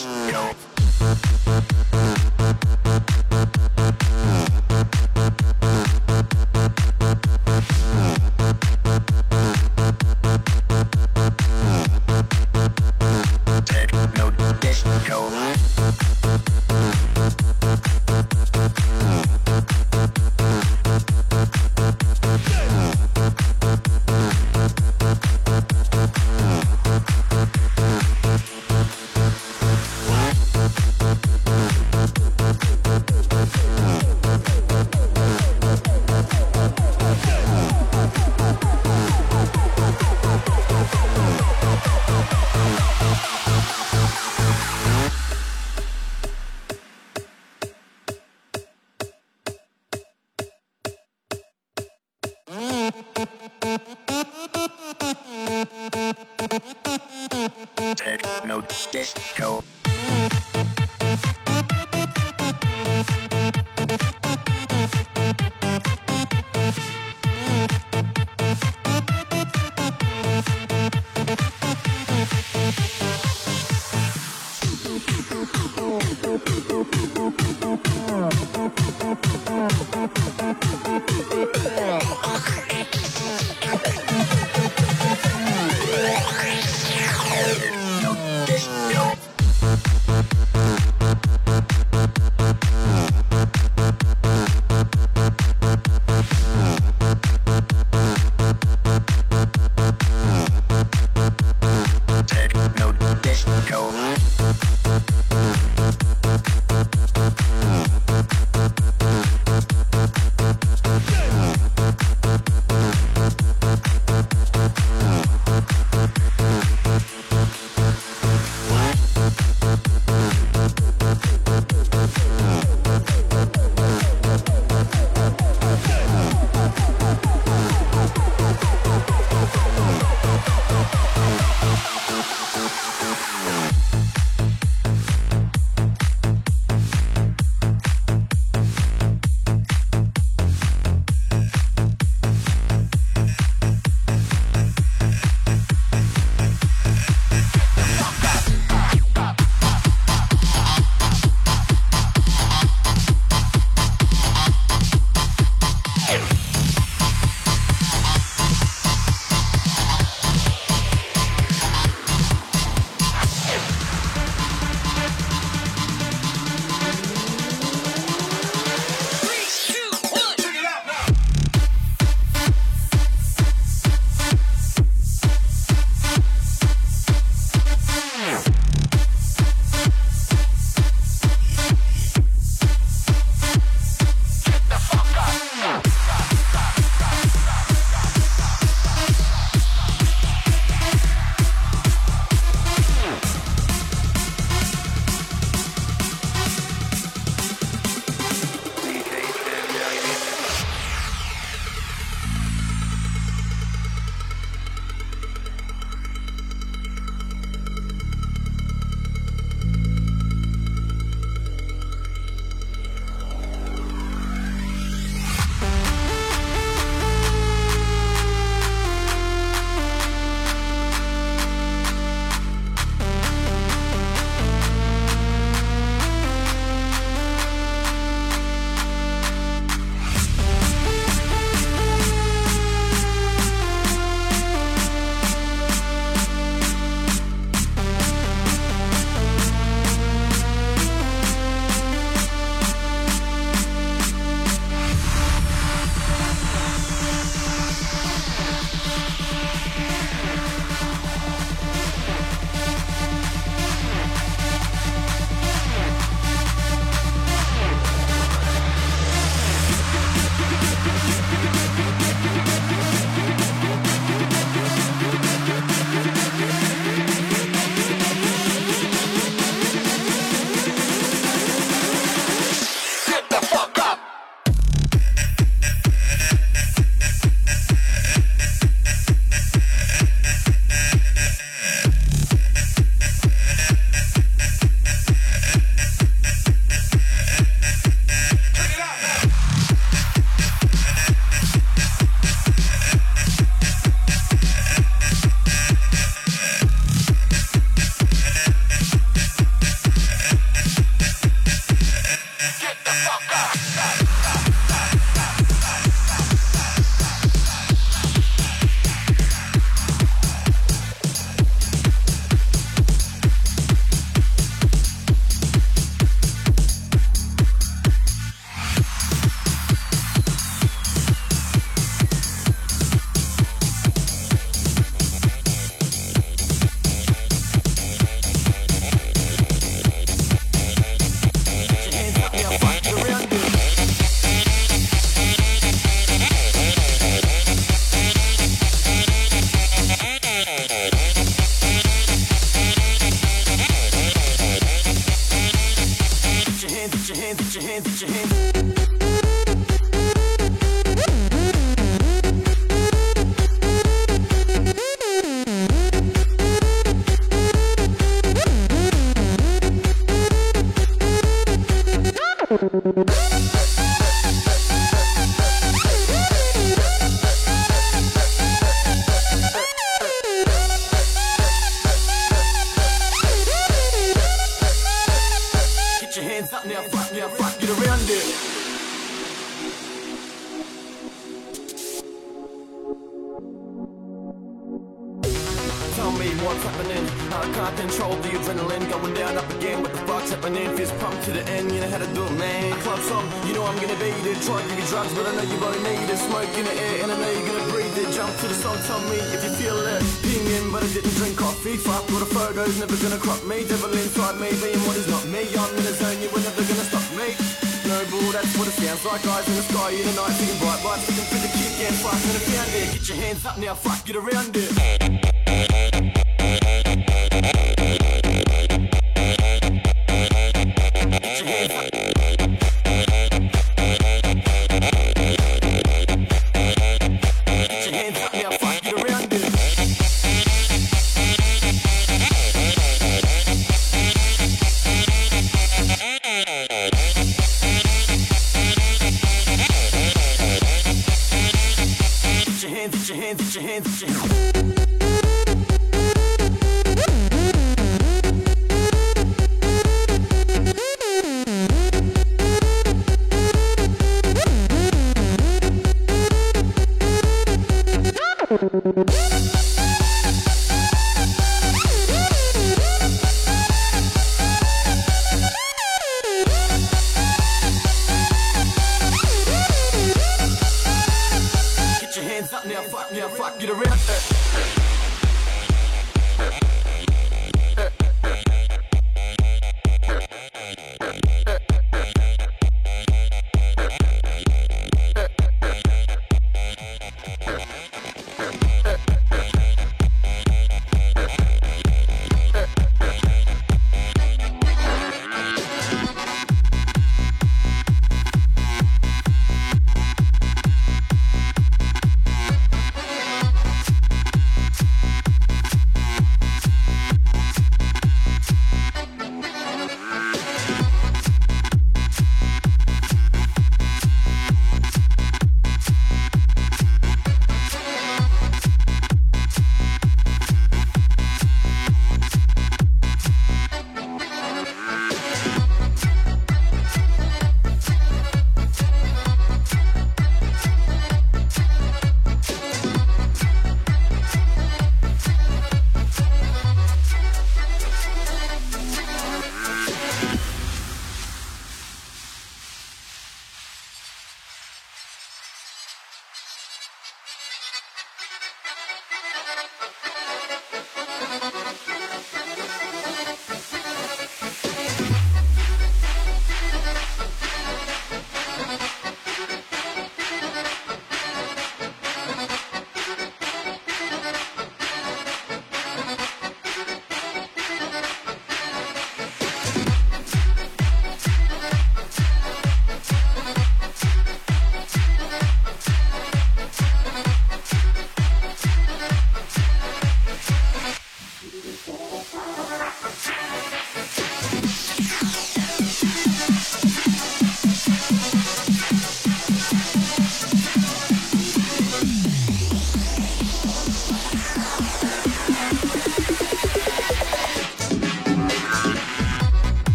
disco. never gonna crop me. Devil inside me, being what is not me. I'm in a zone, you were never gonna stop me. No Snowball, that's what it sounds like. Eyes in the sky, in the night, seeing bright lights, looking for the kick and fight. And if found it. get your hands up now, fuck, get around it.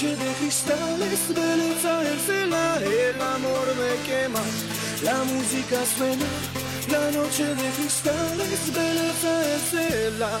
noche de cristales belleza en cela, el amor me quema, la música suena, la noche de cristales belleza en cela.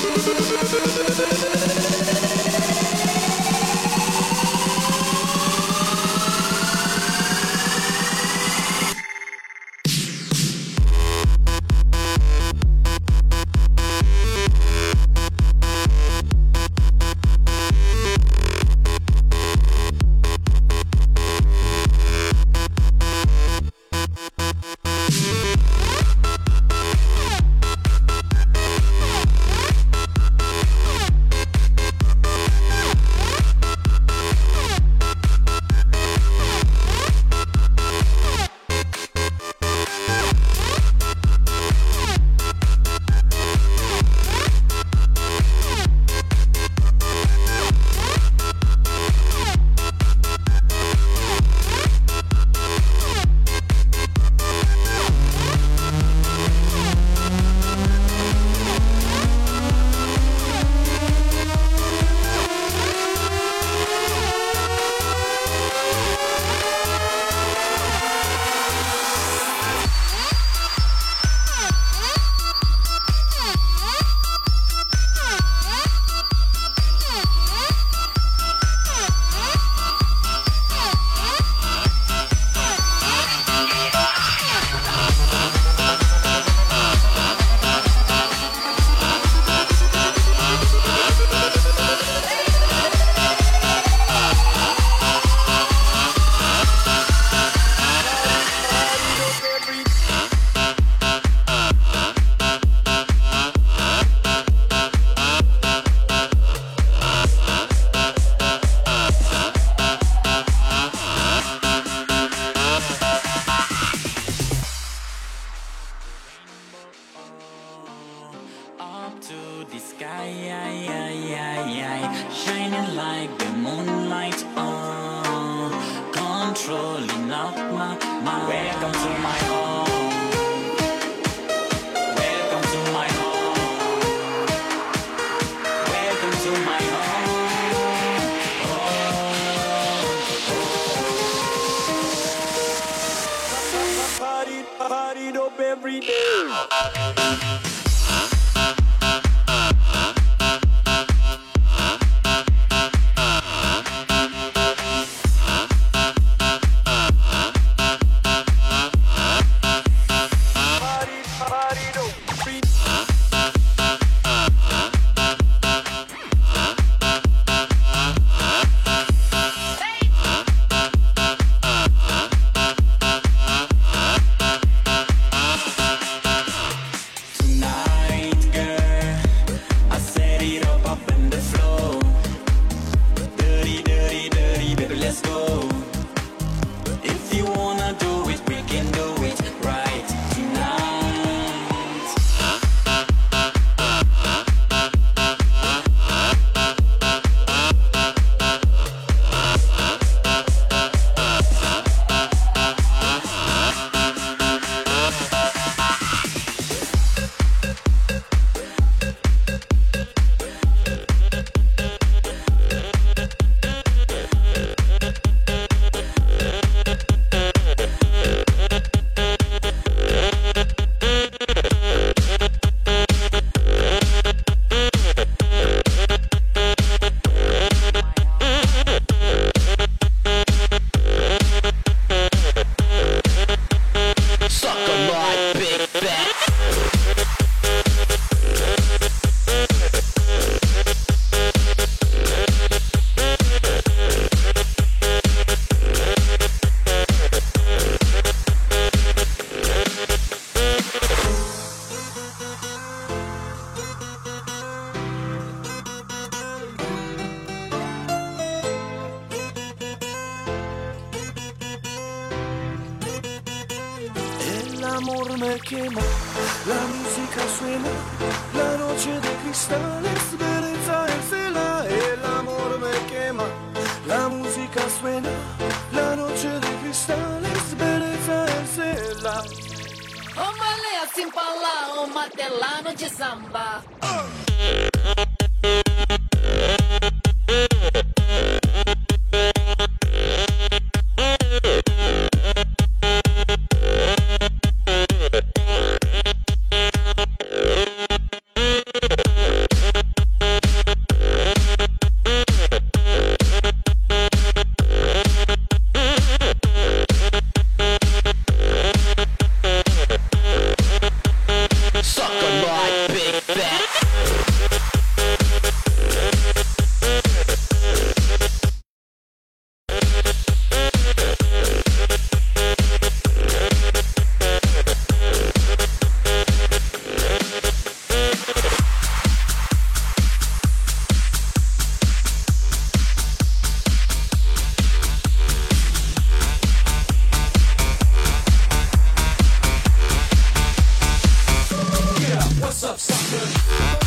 What's up, sucker?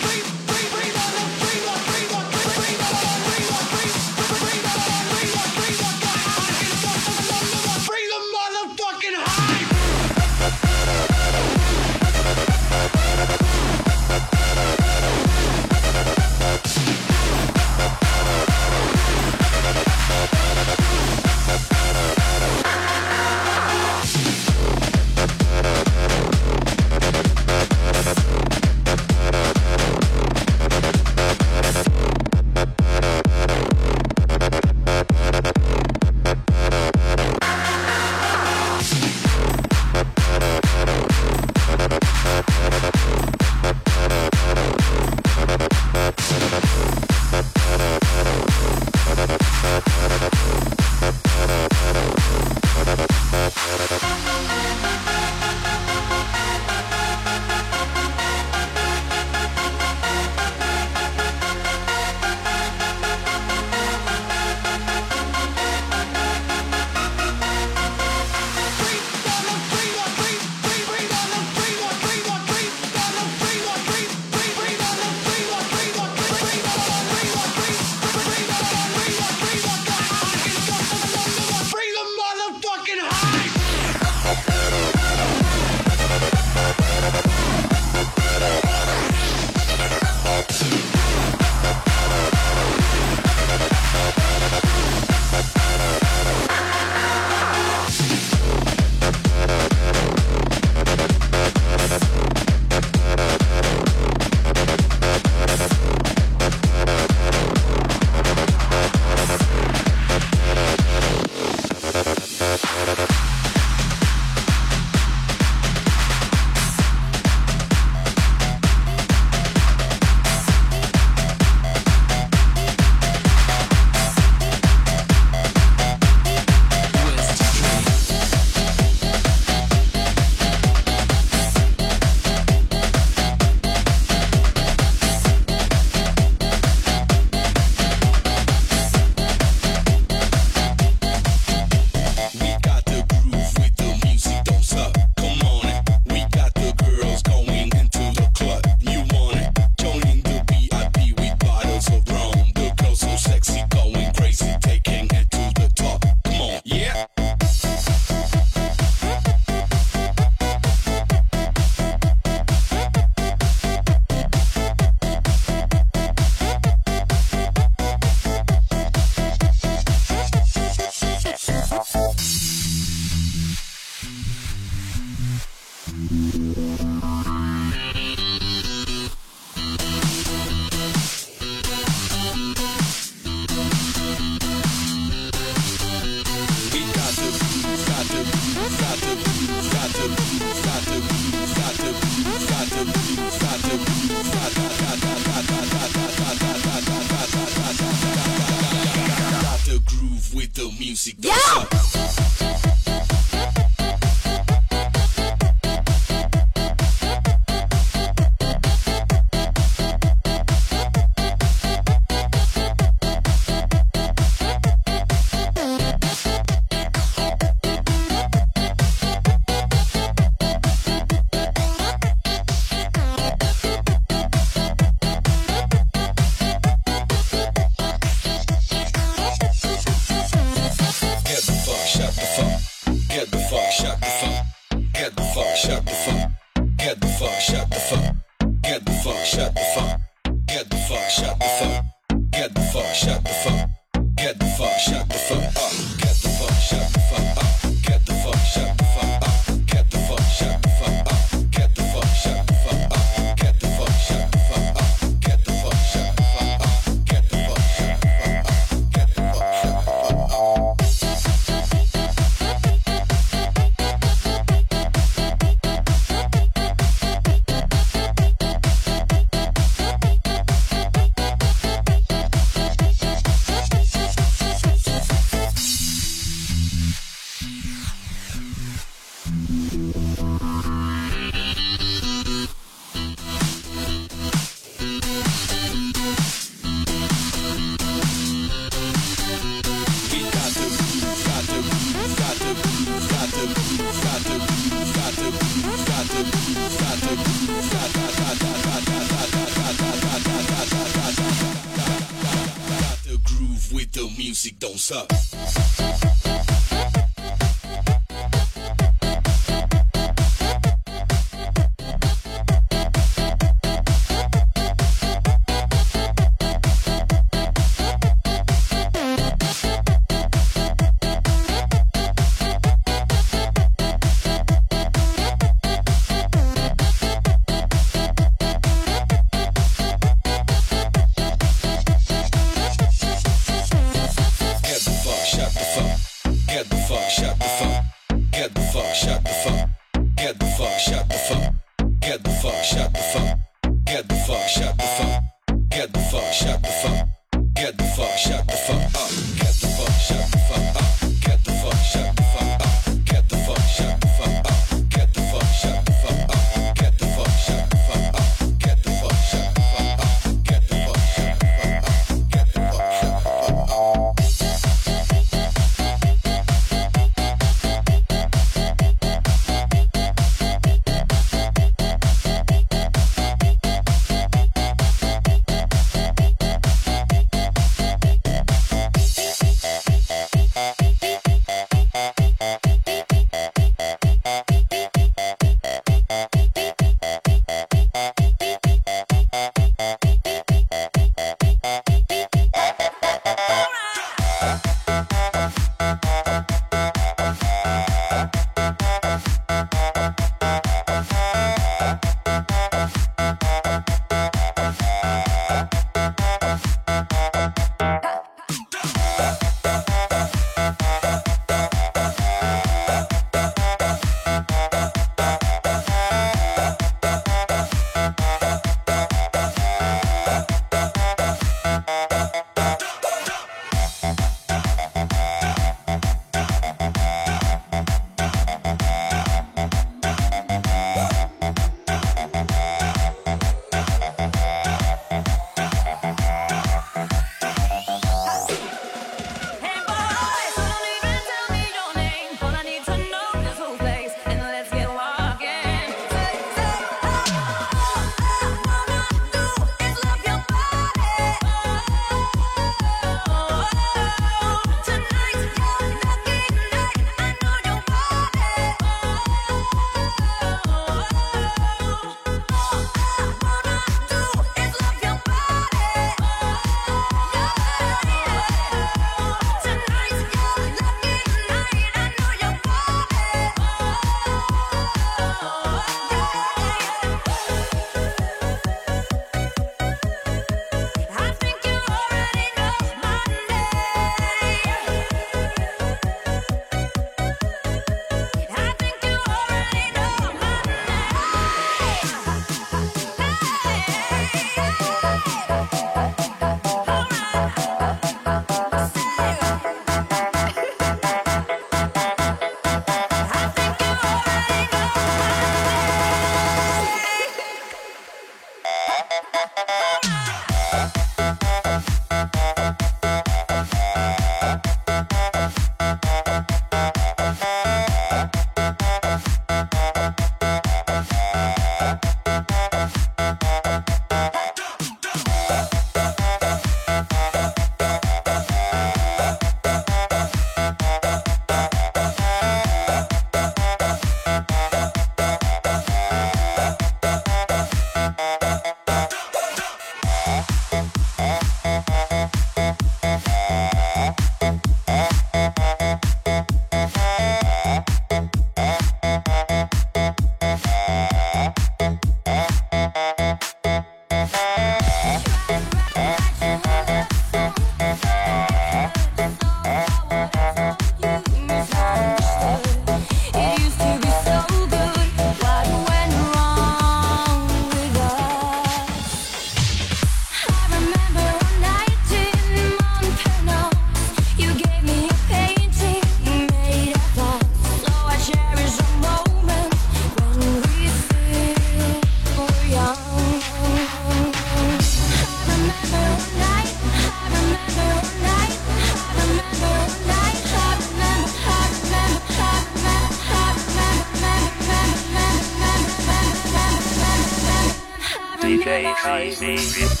Remember.